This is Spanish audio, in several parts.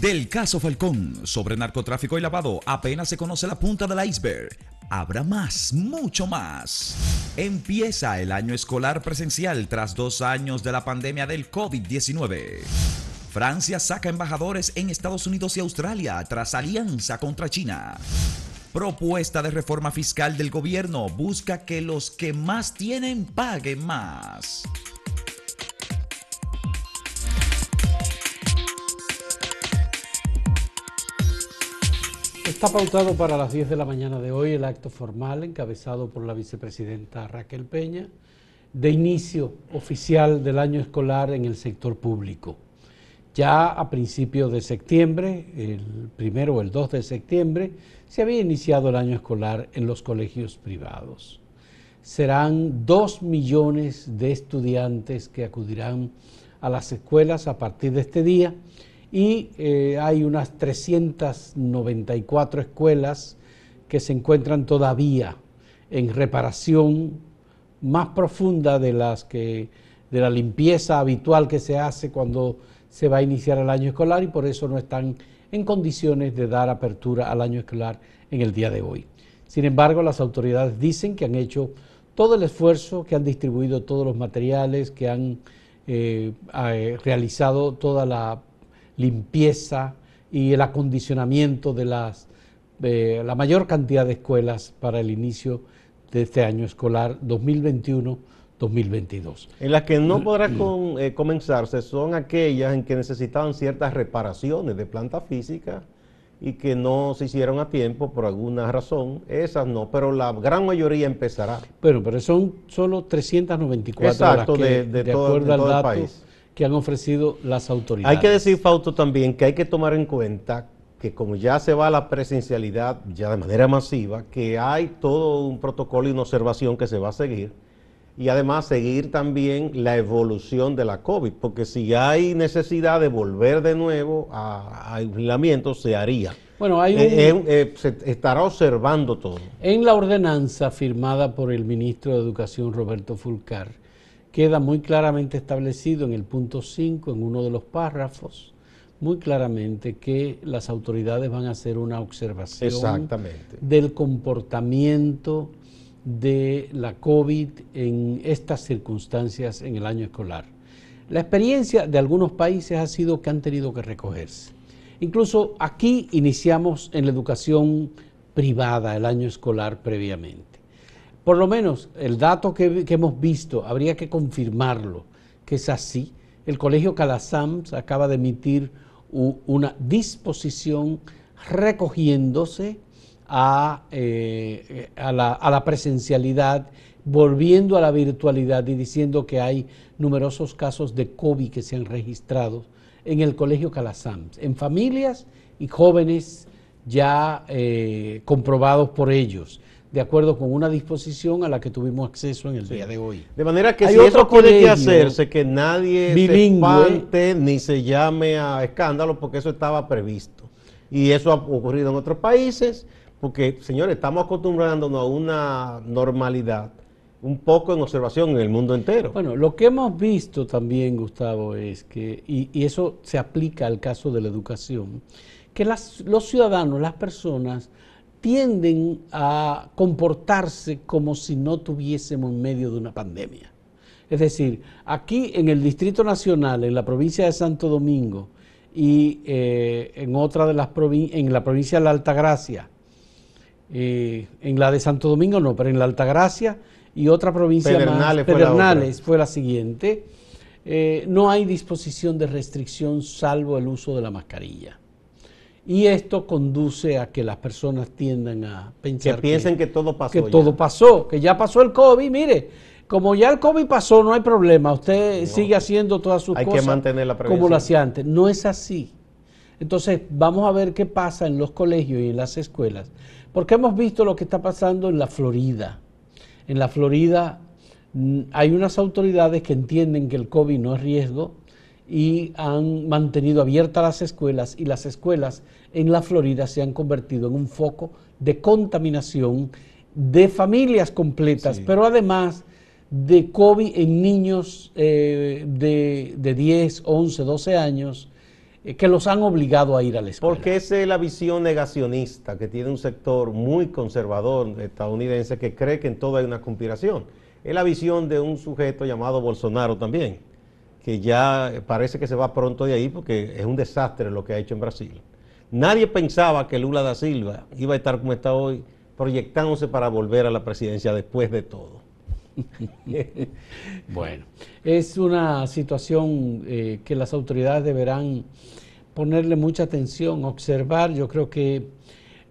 Del caso Falcón sobre narcotráfico y lavado apenas se conoce la punta del iceberg. Habrá más, mucho más. Empieza el año escolar presencial tras dos años de la pandemia del COVID-19. Francia saca embajadores en Estados Unidos y Australia tras alianza contra China. Propuesta de reforma fiscal del gobierno busca que los que más tienen paguen más. Está pautado para las 10 de la mañana de hoy el acto formal encabezado por la vicepresidenta Raquel Peña de inicio oficial del año escolar en el sector público. Ya a principios de septiembre, el primero o el 2 de septiembre, se había iniciado el año escolar en los colegios privados. Serán dos millones de estudiantes que acudirán a las escuelas a partir de este día y eh, hay unas 394 escuelas que se encuentran todavía en reparación más profunda de las que de la limpieza habitual que se hace cuando se va a iniciar el año escolar y por eso no están en condiciones de dar apertura al año escolar en el día de hoy. Sin embargo, las autoridades dicen que han hecho todo el esfuerzo, que han distribuido todos los materiales, que han eh, eh, realizado toda la limpieza y el acondicionamiento de las, la mayor cantidad de escuelas para el inicio de este año escolar 2021-2022. En las que no podrá eh, comenzarse son aquellas en que necesitaban ciertas reparaciones de planta física y que no se hicieron a tiempo por alguna razón. Esas no, pero la gran mayoría empezará. Bueno, pero son solo 394 Exacto, de, todo, de todo el país que han ofrecido las autoridades. Hay que decir, Fausto, también que hay que tomar en cuenta que como ya se va a la presencialidad ya de manera masiva, que hay todo un protocolo y una observación que se va a seguir y además seguir también la evolución de la COVID, porque si hay necesidad de volver de nuevo a, aislamiento, se haría. Bueno, hay eh, un, eh, se estará observando todo. En la ordenanza firmada por el ministro de Educación, Roberto Fulcar, queda muy claramente establecido en el punto 5, en uno de los párrafos, muy claramente que las autoridades van a hacer una observación del comportamiento de la COVID en estas circunstancias en el año escolar. La experiencia de algunos países ha sido que han tenido que recogerse. Incluso aquí iniciamos en la educación privada el año escolar previamente. Por lo menos el dato que, hemos visto, habría que confirmarlo, que es así. El Colegio Calasams acaba de emitir una disposición recogiéndose eh, a, la, a, la, presencialidad, volviendo a la virtualidad y diciendo que hay numerosos casos de COVID que se han registrado en el Colegio Calasams, en familias y jóvenes ya eh, comprobados por ellos de acuerdo con una disposición a la que tuvimos acceso en el día de hoy. De manera que si eso tiene que hacerse, que nadie se espante ni se llame a escándalo, porque eso estaba previsto. Y eso ha ocurrido en otros países, porque, señores, estamos acostumbrándonos a una normalidad un poco en observación en el mundo entero. Bueno, lo que hemos visto también, Gustavo, es que, y, y eso se aplica al caso de la educación, que las, los ciudadanos, las personas, tienden a comportarse como si no tuviésemos en medio de una pandemia. Es decir, aquí en el Distrito Nacional, en la provincia de Santo Domingo y eh, en otra de las provincias, en la provincia de la Altagracia, eh, en la de Santo Domingo no, pero en la Altagracia y otra provincia más, Pedernales fue la, siguiente, eh, no hay disposición de restricción salvo el uso de la mascarilla. Y esto conduce a que las personas tiendan a pensar que piensen que, todo pasó. Que todo pasó, que ya pasó el COVID. Mire, como ya el COVID pasó, no hay problema. Usted sigue haciendo todas sus cosas que mantener la como lo hacía antes. No es así. Entonces, vamos a ver qué pasa en los colegios y en las escuelas. Porque hemos visto lo que está pasando en la Florida. En la Florida mm, hay unas autoridades que entienden que el COVID no es riesgo y han mantenido abiertas las escuelas y las escuelas en la Florida se han convertido en un foco de contaminación de familias completas, pero además de COVID en niños eh, de, de, 10, 11, 12 años eh, que los han obligado a ir a la escuela. Porque esa es la visión negacionista que tiene un sector muy conservador estadounidense que cree que en todo hay una conspiración. Es la visión de un sujeto llamado Bolsonaro también, que ya parece que se va pronto de ahí porque es un desastre lo que ha hecho en Brasil. Nadie pensaba que Lula da Silva iba a estar como está hoy, proyectándose para volver a la presidencia después de todo. bueno, es una situación eh, que las autoridades deberán ponerle mucha atención, observar. Yo creo que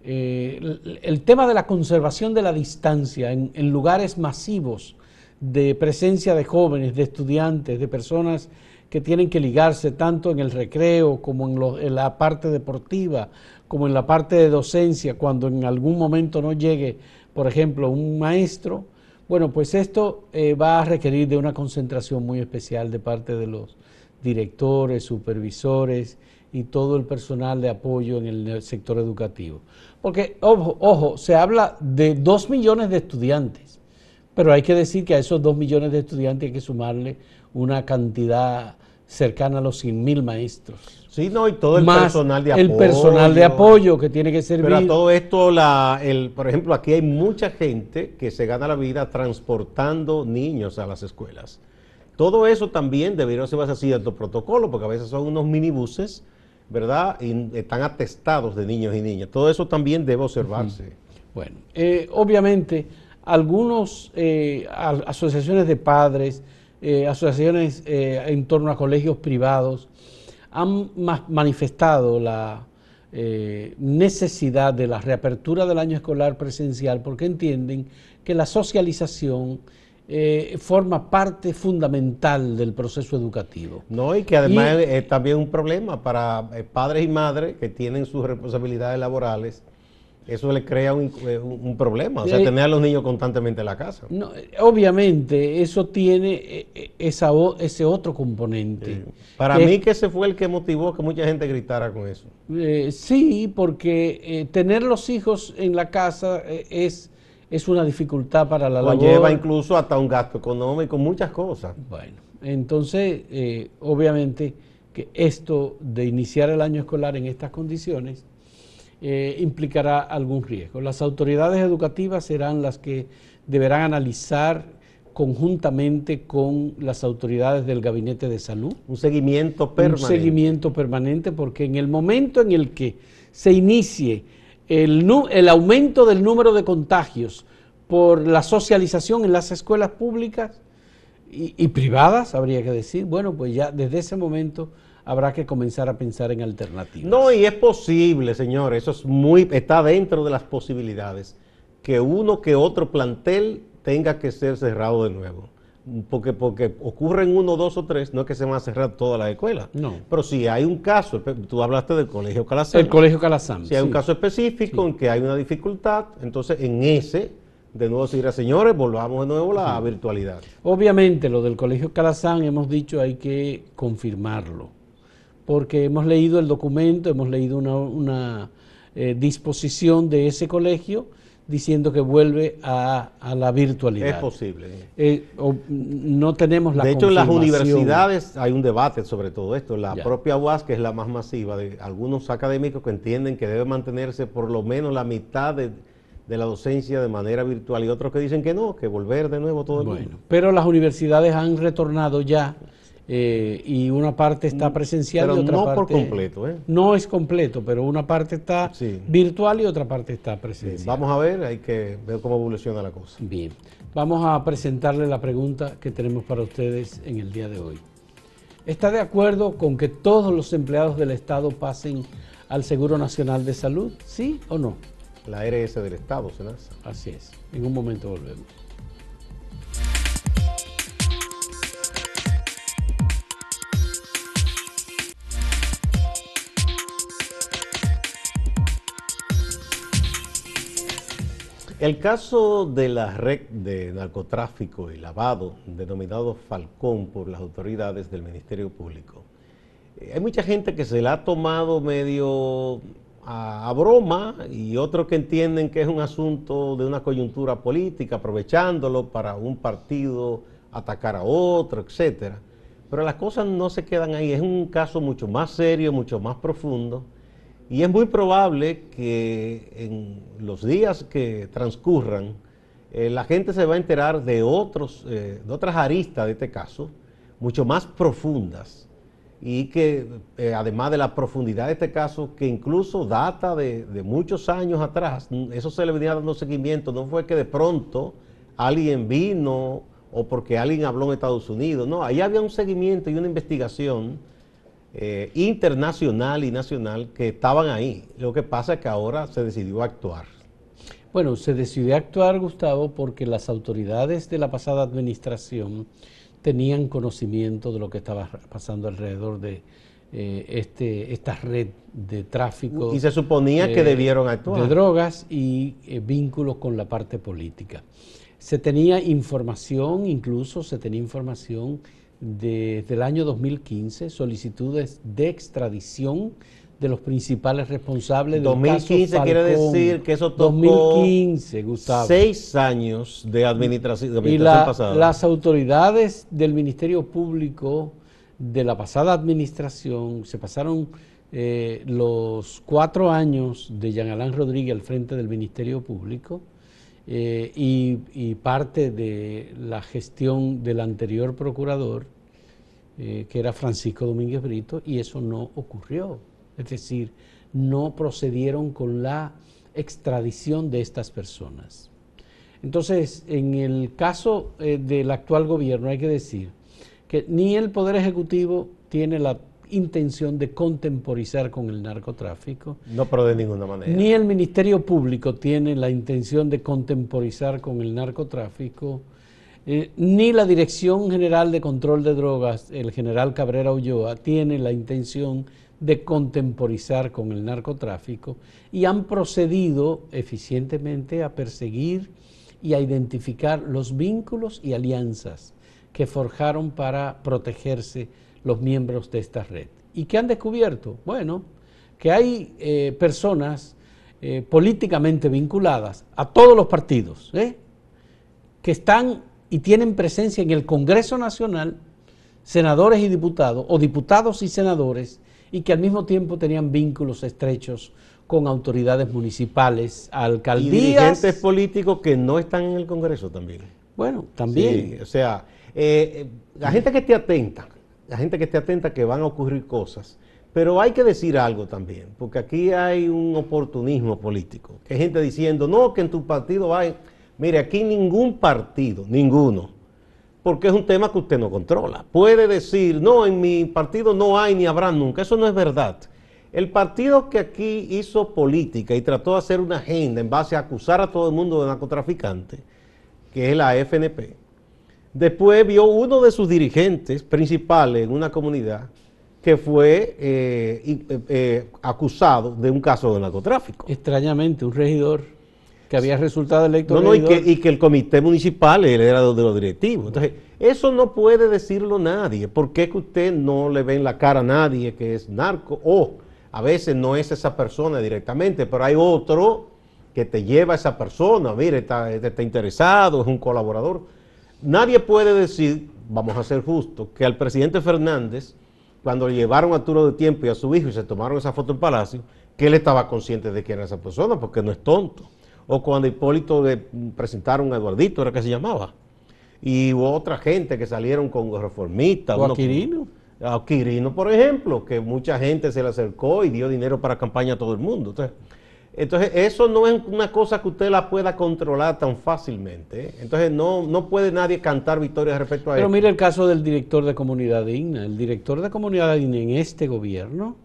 eh, el, tema de la conservación de la distancia en, lugares masivos de presencia de jóvenes, de estudiantes, de personas que tienen que ligarse tanto en el recreo como en, la parte deportiva, como en la parte de docencia, cuando en algún momento no llegue, por ejemplo, un maestro, bueno, pues esto eh, va a requerir de una concentración muy especial de parte de los directores, supervisores y todo el personal de apoyo en el sector educativo. Porque, ojo, ojo, se habla de dos millones de estudiantes, pero hay que decir que a esos dos millones de estudiantes hay que sumarle una cantidad cercana a los 100 mil maestros. Sí, no, y todo el personal de apoyo. El personal de apoyo que tiene que servir. Pero a todo esto, la, el, por ejemplo, aquí hay mucha gente que se gana la vida transportando niños a las escuelas. Todo eso también debería ser así cierto protocolo, porque a veces son unos minibuses, ¿verdad? Y están atestados de niños y niñas. Todo eso también debe observarse. Bueno, eh, obviamente, algunos eh, asociaciones de padres, eh, asociaciones eh, en torno a colegios privados han manifestado la necesidad de la reapertura del año escolar presencial porque entienden que la socialización forma parte fundamental del proceso educativo. No, y que además es también un problema para padres y madres que tienen sus responsabilidades laborales eso le crea un, eh, problema, o sea, eh, tener a los niños constantemente en la casa. No, obviamente, eso tiene eh, esa, ese otro componente. Para mí que ese fue el que motivó que mucha gente gritara con eso. sí, porque tener los hijos en la casa es, es una dificultad para la labor. lleva incluso hasta un gasto económico, muchas cosas. Bueno, entonces, obviamente que esto de iniciar el año escolar en estas condiciones eh, implicará algún riesgo. Las autoridades educativas serán las que deberán analizar conjuntamente con las autoridades del Gabinete de Salud. Un seguimiento permanente. Un seguimiento permanente porque en el momento en el que se inicie el, el aumento del número de contagios por la socialización en las escuelas públicas y, y privadas, habría que decir, bueno, pues ya desde ese momento habrá que comenzar a pensar en alternativas. No, y es posible, señor, eso es muy, está dentro de las posibilidades, que uno que otro plantel tenga que ser cerrado de nuevo. Porque, porque ocurren uno, dos o tres, no es que se van a cerrar todas las escuelas. No. Pero si hay un caso, tú hablaste del Colegio Calazán. El Colegio Calazán. Si hay un caso específico en que hay una dificultad, entonces en ese de nuevo se dirá, señores, volvamos de nuevo a la virtualidad. Obviamente, lo del Colegio Calazán, hemos dicho, hay que confirmarlo porque hemos leído el documento, hemos leído una, eh, disposición de ese colegio diciendo que vuelve a, la virtualidad. Es posible. Eh, no tenemos la De hecho, en las universidades hay un debate sobre todo esto. La propia UAS, que es la más masiva, de algunos académicos que entienden que debe mantenerse por lo menos la mitad de, la docencia de manera virtual y otros que dicen que no, que volver de nuevo todo el bueno, Pero las universidades han retornado ya eh, y una parte está mm, presencial y otra no parte... por completo, ¿eh? No es completo, pero una parte está virtual y otra parte está presencial. vamos a ver, hay que ver cómo evoluciona la cosa. Bien, vamos a presentarle la pregunta que tenemos para ustedes en el día de hoy. ¿Está de acuerdo con que todos los empleados del Estado pasen al Seguro Nacional de Salud? ¿Sí o no? La RS del Estado, Senasa. Así es. En un momento volvemos. El caso de la red de narcotráfico y lavado, denominado Falcón por las autoridades del Ministerio Público, eh, hay mucha gente que se la ha tomado medio a, broma y otros que entienden que es un asunto de una coyuntura política, aprovechándolo para un partido atacar a otro, etcétera. Pero las cosas no se quedan ahí, es un caso mucho más serio, mucho más profundo, y es muy probable que en los días que transcurran, eh, la gente se va a enterar de, otros, eh, de otras aristas de este caso, mucho más profundas, y que eh, además de la profundidad de este caso, que incluso data de, de, muchos años atrás, eso se le venía dando seguimiento, no fue que de pronto alguien vino o porque alguien habló en Estados Unidos, no, ahí había un seguimiento y una investigación internacional y nacional que estaban ahí. Lo que pasa es que ahora se decidió actuar. Bueno, se decidió actuar, Gustavo, porque las autoridades de la pasada administración tenían conocimiento de lo que estaba pasando alrededor de eh, este, esta red de tráfico. Y se suponía que eh, debieron actuar. De drogas y eh, vínculos con la parte política. Se tenía información, incluso se tenía información desde el año 2015, solicitudes de extradición de los principales responsables del 2015 quiere decir que eso tocó 2015, Gustavo. seis años de administración, y las autoridades del Ministerio Público de la pasada administración se pasaron eh, los cuatro años de Jean Alain Rodríguez al frente del Ministerio Público eh, y, y, parte de la gestión del anterior procurador, eh, que era Francisco Domínguez Brito, y eso no ocurrió es decir, no procedieron con la extradición de estas personas. Entonces, en el caso eh, del actual gobierno hay que decir que ni el Poder Ejecutivo tiene la intención de contemporizar con el narcotráfico. No, pero de ninguna manera. Ni el Ministerio Público tiene la intención de contemporizar con el narcotráfico, eh, ni la Dirección General de Control de Drogas, el general Cabrera Ulloa, tiene la intención de contemporizar con el narcotráfico y han procedido eficientemente a perseguir y a identificar los vínculos y alianzas que forjaron para protegerse los miembros de esta red. ¿Y qué han descubierto? Bueno, que hay eh, personas eh, políticamente vinculadas a todos los partidos, ¿eh? que están y tienen presencia en el Congreso Nacional, senadores y diputados, o diputados y senadores, y que al mismo tiempo tenían vínculos estrechos con autoridades municipales, alcaldías. Y dirigentes políticos que no están en el Congreso también. Bueno, también. o sea, la gente que esté atenta, la gente que esté atenta que van a ocurrir cosas, pero hay que decir algo también, porque aquí hay un oportunismo político, hay gente diciendo, no, que en tu partido hay, mire, aquí ningún partido, ninguno, porque es un tema que usted no controla. Puede decir, no, en mi partido no hay ni habrá nunca. Eso no es verdad. El partido que aquí hizo política y trató de hacer una agenda en base a acusar a todo el mundo de narcotraficante, que es la FNP, después vio uno de sus dirigentes principales en una comunidad que fue eh, eh, eh, acusado de un caso de narcotráfico. Extrañamente, un regidor que había resultado electo. No, no, y que, el comité municipal era de los directivos. Entonces, eso no puede decirlo nadie. ¿Por qué que usted no le ve en la cara a nadie que es narco? O a veces no es esa persona directamente, pero hay otro que te lleva a esa persona. Mire, está, está interesado, es un colaborador. Nadie puede decir, vamos a ser justos, que al presidente Fernández, cuando le llevaron a Turo de Tiempo y a su hijo y se tomaron esa foto en Palacio, que él estaba consciente de quién era esa persona, porque no es tonto o cuando Hipólito le presentaron a Eduardito, era que se llamaba. Y hubo otra gente que salieron con reformistas. O a Quirino. A Quirino, por ejemplo, que mucha gente se le acercó y dio dinero para campaña a todo el mundo. Entonces, entonces, eso no es una cosa que usted la pueda controlar tan fácilmente. ¿eh? Entonces, no, no puede nadie cantar victorias respecto a eso. Pero mire el caso del director de Comunidad Digna. El director de Comunidad Digna en este gobierno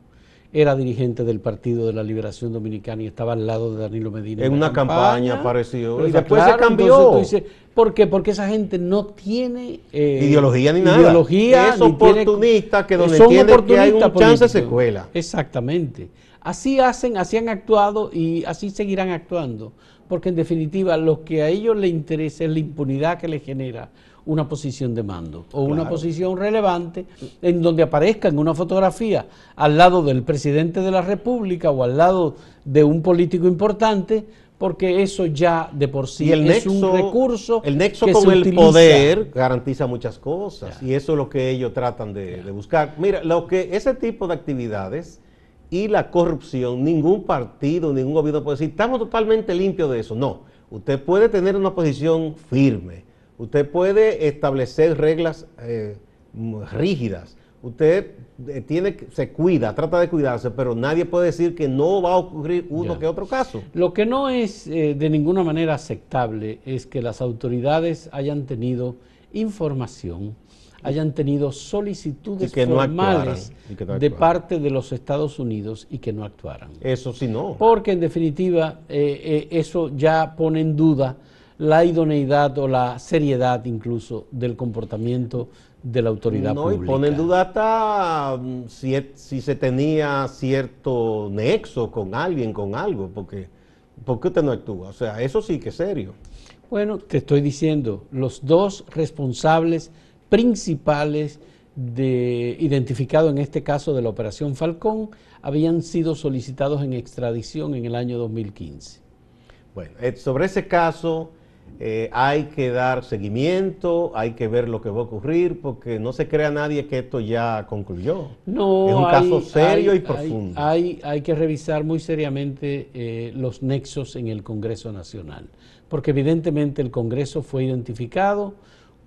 era dirigente del Partido de la Liberación Dominicana y estaba al lado de Danilo Medina. En, una campaña, apareció y después se cambió. ¿Por qué? Porque esa gente no tiene eh, ideología ni nada. Ideología, es oportunista que donde tiene que hay un chance se cuela. Exactamente. Así hacen, así han actuado y así seguirán actuando. Porque en definitiva lo que a ellos les interesa es la impunidad que les genera una posición de mando o una posición relevante en donde aparezca en una fotografía al lado del presidente de la República o al lado de un político importante porque eso ya de por sí el es nexo, un recurso. El nexo que con se el utiliza. poder garantiza muchas cosas Ya. y eso es lo que ellos tratan de, de buscar. Mira, lo que ese tipo de actividades y la corrupción, ningún partido, ningún gobierno puede decir, estamos totalmente limpios de eso. No, usted puede tener una posición firme, usted puede establecer reglas eh, rígidas, usted eh, tiene, se cuida, trata de cuidarse, pero nadie puede decir que no va a ocurrir uno Ya. que otro caso. Lo que no es eh, de ninguna manera aceptable es que las autoridades hayan tenido información, hayan tenido solicitudes Y no formales y no de parte de los Estados Unidos y que no actuaran. Eso sí no. Porque en definitiva eh, eh, eso ya pone en duda la idoneidad o la seriedad incluso del comportamiento de la autoridad No, y pública. pone en duda hasta mm, si, si se tenía cierto nexo con alguien, con algo, porque ¿por qué usted no actúa? O sea, eso sí que es serio. Bueno, te estoy diciendo, los dos responsables principales de, identificados en este caso de la Operación Falcón habían sido solicitados en extradición en el año 2015. Bueno, eh, sobre ese caso eh, hay que dar seguimiento, hay que ver lo que va a ocurrir, porque no se crea nadie que esto ya concluyó. No, es un hay- caso serio hay- y profundo. Hay, hay- hay que revisar muy seriamente eh, los nexos en el Congreso Nacional, porque evidentemente el Congreso fue identificado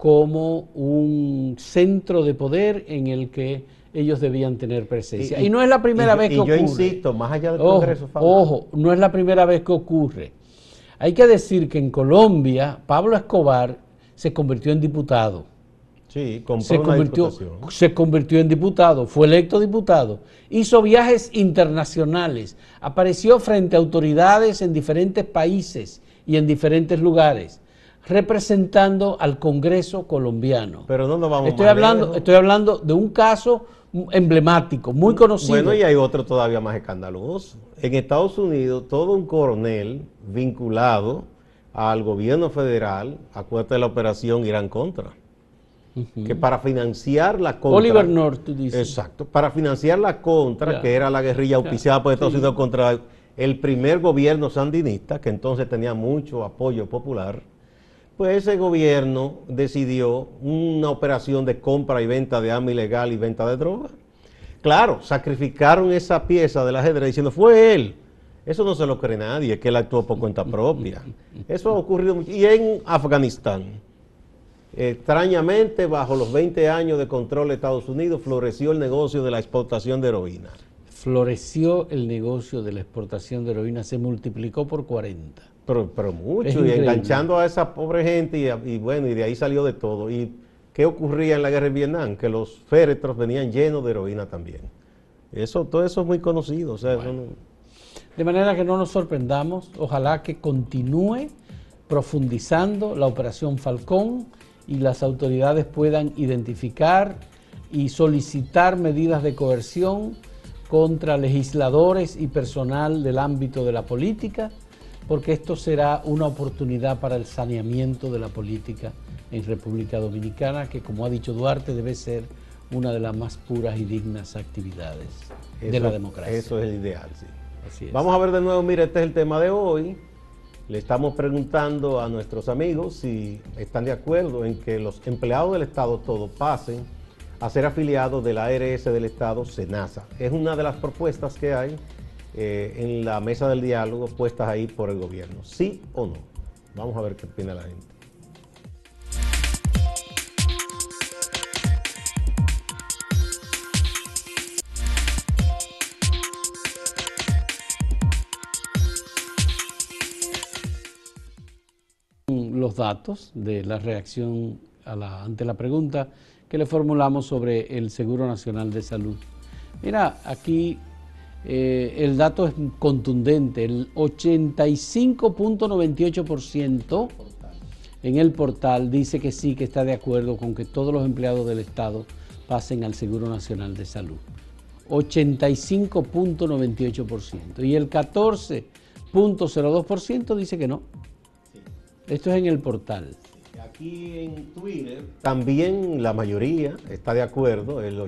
como un centro de poder en el que ellos debían tener presencia. Y, no es la primera y- vez que y yo ocurre. insisto, más allá del Ojo, Congreso, ojo, no es la primera vez que ocurre. Hay que decir que en Colombia Pablo Escobar se convirtió en diputado Sí, compró se una convirtió, diputación. se convirtió en diputado, fue electo diputado, hizo viajes internacionales, apareció frente a autoridades en diferentes países y en diferentes lugares, representando al Congreso colombiano. Pero no nos vamos estoy más hablando, lejos. estoy hablando de un caso emblemático, muy conocido. Bueno, y hay otro todavía más escandaloso. En Estados Unidos, todo un coronel vinculado al gobierno federal, acuérdate de la operación Irán Contra, que para financiar la contra... Oliver North, tú dices. Exacto, para financiar la contra, que era la guerrilla auspiciada por Estados Sí. Unidos contra el primer gobierno sandinista, que entonces tenía mucho apoyo popular, pues ese gobierno decidió una operación de compra y venta de arma ilegal y venta de droga. Claro, sacrificaron esa pieza del ajedrez diciendo, fue él. Eso no se lo cree nadie, que él actuó por cuenta propia. Eso ha ocurrido. Y en Afganistán, extrañamente, bajo los 20 años de control de Estados Unidos, floreció el negocio de la exportación de heroína. Floreció el negocio de la exportación de heroína, se multiplicó por 40. Pero, pero Es mucho, y increíble. enganchando a esa pobre gente, y, y bueno, y de ahí salió de todo. ¿Y qué ocurría en la guerra de Vietnam? Que los féretros venían llenos de heroína también. Eso, todo eso es muy conocido. O sea, eso no- De manera que no nos sorprendamos, ojalá que continúe profundizando la operación Falcón y las autoridades puedan identificar y solicitar medidas de coerción contra legisladores y personal del ámbito de la política, porque esto será una oportunidad para el saneamiento de la política en República Dominicana, que como ha dicho Duarte debe ser una de las más puras y dignas actividades de la democracia. Eso es el ideal, sí. Así es. Vamos a ver de nuevo, mire, este es el tema de hoy. Le estamos preguntando a nuestros amigos si están de acuerdo en que los empleados del Estado todos pasen a ser afiliados de la ARS del Estado, SENASA. Es una de las propuestas que hay eh, en la mesa del diálogo puestas ahí por el gobierno. ¿Sí o no? Vamos a ver qué opina la gente. los datos de la reacción ante la pregunta que le formulamos sobre el Seguro Nacional de Salud. Mira, aquí eh, el dato es contundente, el 85.98% en el portal dice que sí, que está de acuerdo con que todos los empleados del Estado pasen al Seguro Nacional de Salud. 85.98%. Y el 14.02% dice que no. Esto es en el portal. Aquí en Twitter también la mayoría está de acuerdo, el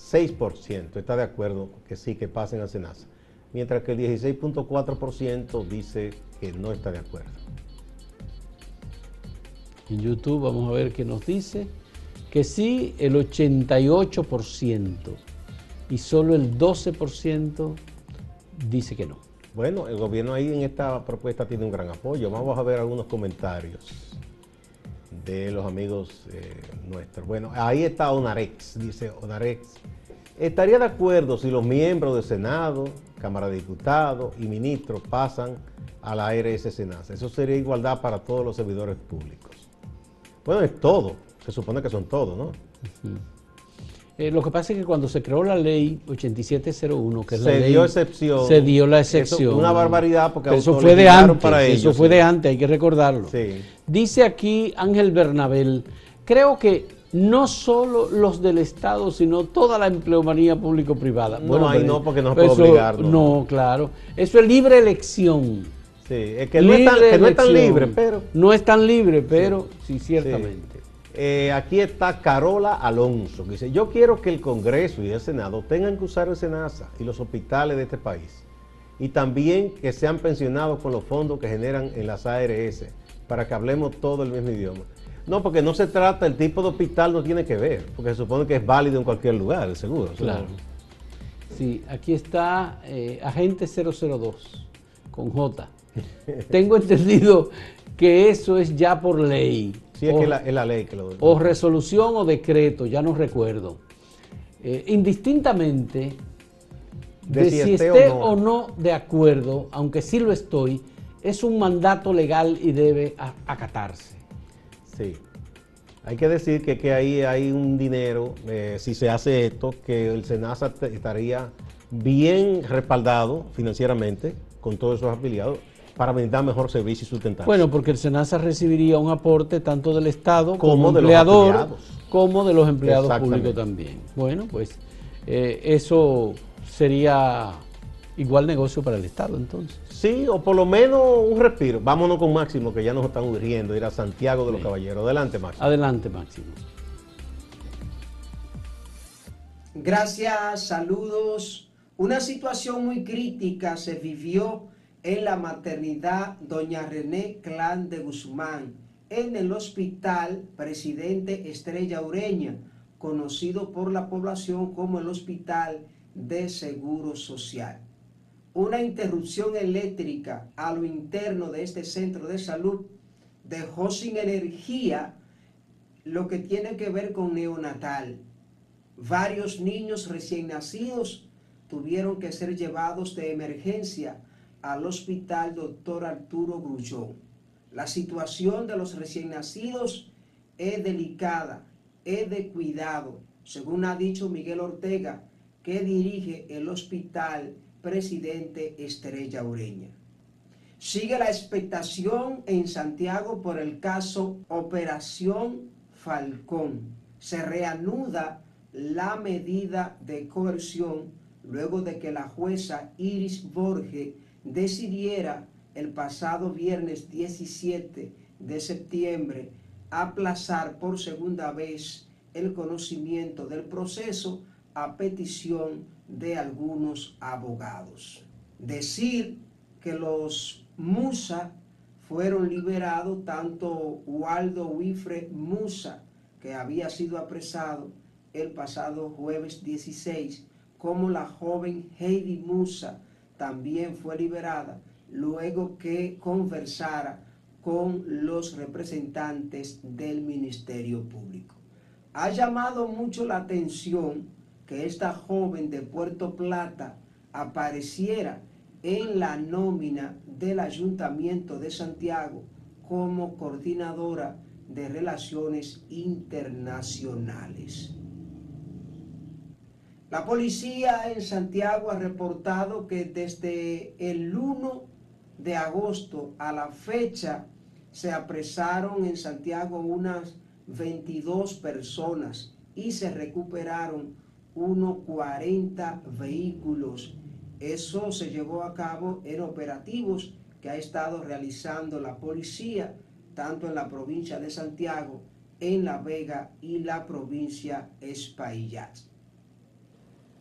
83.6% está de acuerdo que sí, que pasen a Senasa. mientras que el 16.4% dice que no está de acuerdo. En YouTube vamos a ver qué nos dice. Que sí, el 88% y solo el 12% dice que no. Bueno, el gobierno ahí en esta propuesta tiene un gran apoyo. Vamos a ver algunos comentarios de los amigos eh, nuestros. Bueno, ahí está Onarex, dice Onarex. Estaría de acuerdo si los miembros del Senado, Cámara de Diputados y ministros pasan a la ARS Senasa. Eso sería igualdad para todos los servidores públicos. Bueno, es todo. Se supone que son todos, ¿no? Eh, lo que pasa es que cuando se creó la ley 8701, que es se la ley, dio excepción. se dio la excepción. Eso, una barbaridad porque eso fue de antes. para eso ellos, fue sí. de antes, hay que recordarlo. Sí. Dice aquí Ángel Bernabel, creo que no solo los del Estado, sino toda la empleomanía público-privada. No, ahí pero no, porque no se puede eso- obligar, no. Claro. Eso es libre elección. Sí, es que no es tan, Libre que no es tan elección. libre, pero... No es tan libre, pero sí, ciertamente. Eh, aquí está Carola Alonso, que dice, yo quiero que el Congreso y el Senado tengan que usar el SENASA y los hospitales de este país. Y también que sean pensionados con los fondos que generan en las ARS, para que hablemos todo el mismo idioma. No, porque no se trata, el tipo de hospital no tiene que ver, porque se supone que es válido en cualquier lugar, el seguro. Claro. Sí, aquí está eh, Agente 002 con J. Tengo entendido que eso es ya por ley. Sí, es o, que la, es la ley que lo... o resolución o decreto, ya no recuerdo. Eh, indistintamente de, De si, si esté esté o no. o no de acuerdo, aunque sí lo estoy, es un mandato legal y debe a- acatarse. Sí. Hay que decir que, que ahí hay un dinero, eh, si se hace esto, que el SENASA estaría bien respaldado financieramente con todos esos afiliados para brindar mejor servicio y sustentarse. Bueno, porque el SENASA recibiría un aporte tanto del Estado como, Como de los empleador, como de los empleados públicos también. Bueno, pues eh, eso sería igual negocio para el Estado entonces. Sí, o por lo menos un respiro. Vámonos con Máximo, que ya nos están urgiendo ir a Santiago de los Sí. Caballeros. Adelante, Máximo. Adelante, Máximo. Gracias, saludos. Una situación muy crítica se vivió en la maternidad Doña René Clan de Guzmán, en el hospital Presidente Estrella Ureña, conocido por la población como el Hospital de Seguro Social. Una interrupción eléctrica a lo interno de este centro de salud dejó sin energía lo que tiene que ver con neonatal. Varios niños recién nacidos tuvieron que ser llevados de emergencia al hospital Dr. Arturo Grullón. La situación de los recién nacidos es delicada, es de cuidado, según ha dicho Miguel Ortega, que dirige el hospital Presidente Estrella Ureña. Sigue la expectación en Santiago por el caso Operación Falcón. Se reanuda la medida de coerción luego de que la jueza Iris Borge decidiera el pasado viernes 17 de septiembre aplazar por segunda vez el conocimiento del proceso a petición de algunos abogados. Decir que los Musa fueron liberados, tanto Waldo Wifre Musa, que había sido apresado el pasado jueves 16, como la joven Heidi Musa también fue liberada luego que conversara con los representantes del Ministerio Público. Ha llamado mucho la atención que esta joven de Puerto Plata apareciera en la nómina del Ayuntamiento de Santiago como coordinadora de relaciones internacionales. La policía en Santiago ha reportado que desde el 1 de agosto a la fecha se apresaron en Santiago unas 22 personas y se recuperaron unos 40 vehículos. Eso se llevó a cabo en operativos que ha estado realizando la policía, tanto en la provincia de Santiago, en La Vega y la provincia Espaillat.